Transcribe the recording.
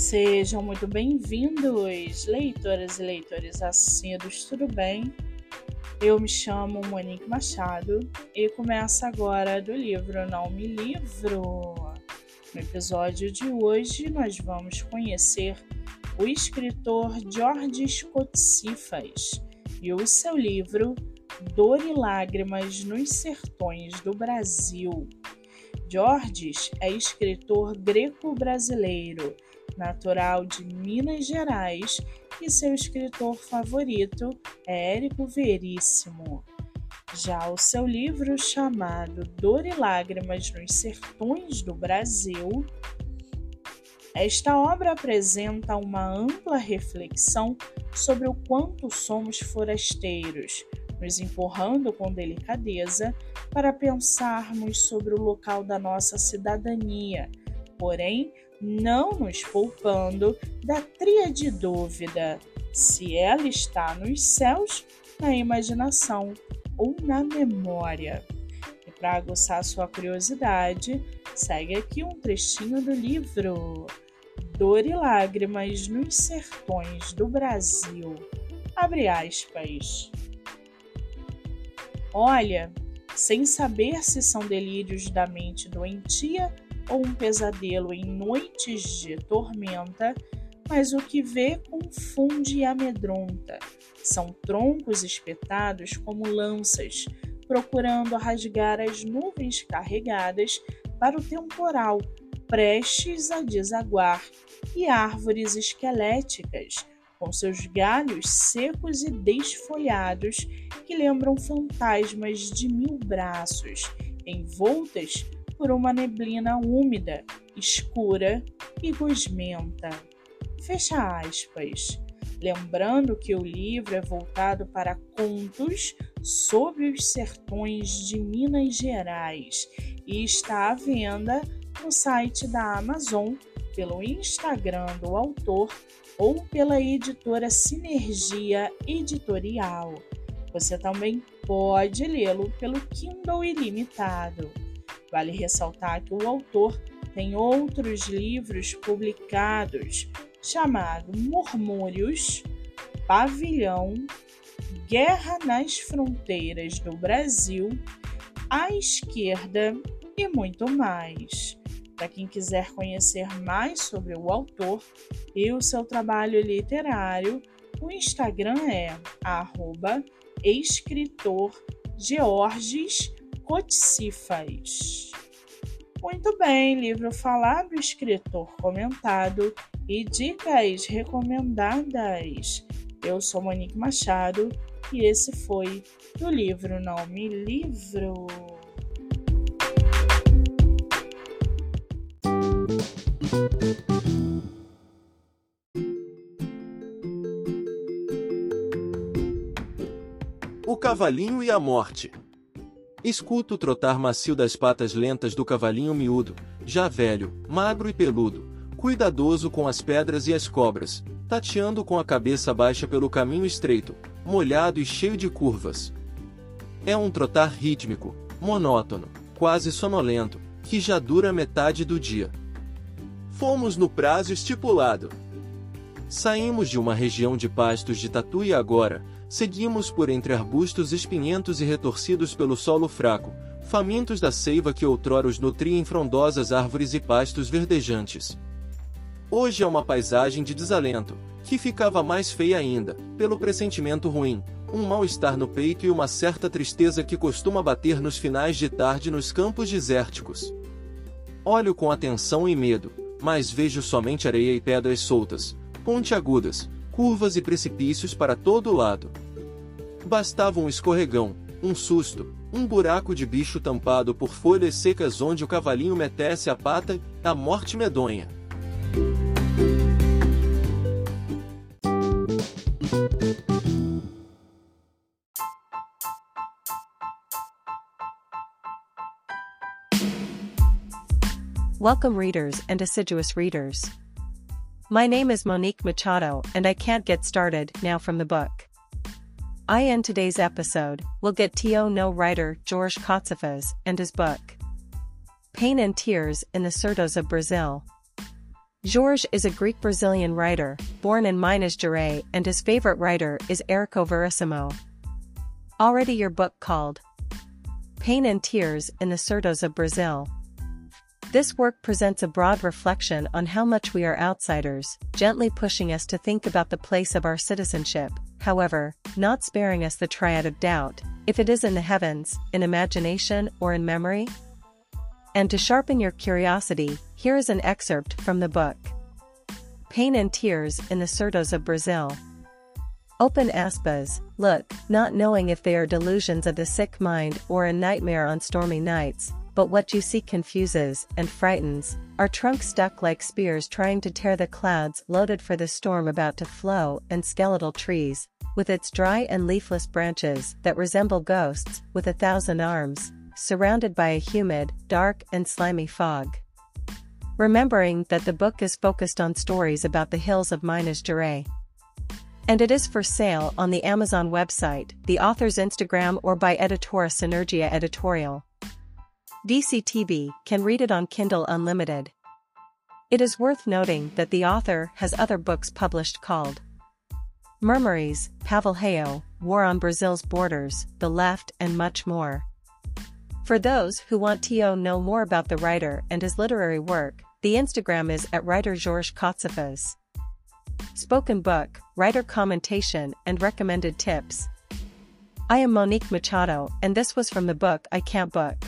Sejam muito bem-vindos, leitoras e leitores assíduos, tudo bem? Eu me chamo Monique Machado e começa agora do livro Não Me Livro. No episódio de hoje, nós vamos conhecer o escritor George Cotsifas e o seu livro Dor e Lágrimas nos Sertões do Brasil. Georges é escritor greco-brasileiro natural de Minas Gerais, e seu escritor favorito é Érico Veríssimo. Já o seu livro chamado Dor e Lágrimas nos Sertões do Brasil, esta obra apresenta uma ampla reflexão sobre o quanto somos forasteiros, nos empurrando com delicadeza para pensarmos sobre o local da nossa cidadania, porém não nos poupando da tríade dúvida se ela está nos céus, na imaginação ou na memória. E para aguçar sua curiosidade, segue aqui um trechinho do livro Dor e Lágrimas nos Sertões do Brasil. Abre aspas. Olha, sem saber se são delírios da mente doentia ou um pesadelo em noites de tormenta, mas o que vê confunde e amedronta. São troncos espetados como lanças, procurando rasgar as nuvens carregadas para o temporal, prestes a desaguar, e árvores esqueléticas, com seus galhos secos e desfolhados, que lembram fantasmas de mil braços, envoltas por uma neblina úmida, escura e gosmenta. Fecha aspas. Lembrando que o livro é voltado para contos sobre os sertões de Minas Gerais e está à venda no site da Amazon, pelo Instagram do autor ou pela editora Sinergia Editorial. Você também pode lê-lo pelo Kindle Ilimitado. Vale ressaltar que o autor tem outros livros publicados chamado Murmúrios, Pavilhão, Guerra nas Fronteiras do Brasil, À Esquerda e muito mais. Para quem quiser conhecer mais sobre o autor e o seu trabalho literário, o Instagram é arroba Cotsifas. Muito bem, livro falado, escritor comentado e dicas recomendadas. Eu sou Monique Machado e esse foi o livro Não Me Livro. O Cavalinho e a Morte Escuto o trotar macio das patas lentas do cavalinho miúdo, já velho, magro e peludo, cuidadoso com as pedras e as cobras, tateando com a cabeça baixa pelo caminho estreito, molhado e cheio de curvas. É um trotar rítmico, monótono, quase sonolento, que já dura metade do dia. Fomos no prazo estipulado. Saímos de uma região de pastos de tatu e agora, Seguimos por entre arbustos espinhentos e retorcidos pelo solo fraco, famintos da seiva que outrora os nutria em frondosas árvores e pastos verdejantes. Hoje é uma paisagem de desalento, que ficava mais feia ainda, pelo pressentimento ruim, um mal-estar no peito e uma certa tristeza que costuma bater nos finais de tarde nos campos desérticos. Olho com atenção e medo, mas vejo somente areia e pedras soltas, pontiagudas, curvas e precipícios para todo lado. Bastava um escorregão, um susto, um buraco de bicho tampado por folhas secas onde o cavalinho metesse a pata, a morte medonha. Welcome, readers and assiduous readers. My name is Monique Machado, and I can't get started now from the book. I end today's episode, we'll get to No writer George Kotsifas and his book. Pain and Tears in the Sertos of Brazil. Jorge is a Greek Brazilian writer, born in Minas Gerais, and his favorite writer is Érico Verissimo. Already your book called Pain and Tears in the Sertões of Brazil. This work presents a broad reflection on how much we are outsiders, gently pushing us to think about the place of our citizenship, however, not sparing us the triad of doubt, if it is in the heavens, in imagination, or in memory? And to sharpen your curiosity, here is an excerpt from the book Pain and Tears in the Sertões of Brazil. Open aspas, look, not knowing if they are delusions of the sick mind or a nightmare on stormy nights, but what you see confuses and frightens, our trunks stuck like spears trying to tear the clouds loaded for the storm about to flow and skeletal trees, with its dry and leafless branches that resemble ghosts with a thousand arms, surrounded by a humid, dark and slimy fog. Remembering that the book is focused on stories about the hills of Minas Gerais. And it is for sale on the Amazon website, the author's Instagram or by Editora Synergia Editorial. DCTV can read it on Kindle Unlimited. It is worth noting that the author has other books published called Murmuries, Pavel Hayo, War on Brazil's Borders, The Left and much more. For those who want to know more about the writer and his literary work, the Instagram is at writer George Kotsifas. Spoken book, writer commentation and recommended tips. I am Monique Machado and this was from the book I Can't Book.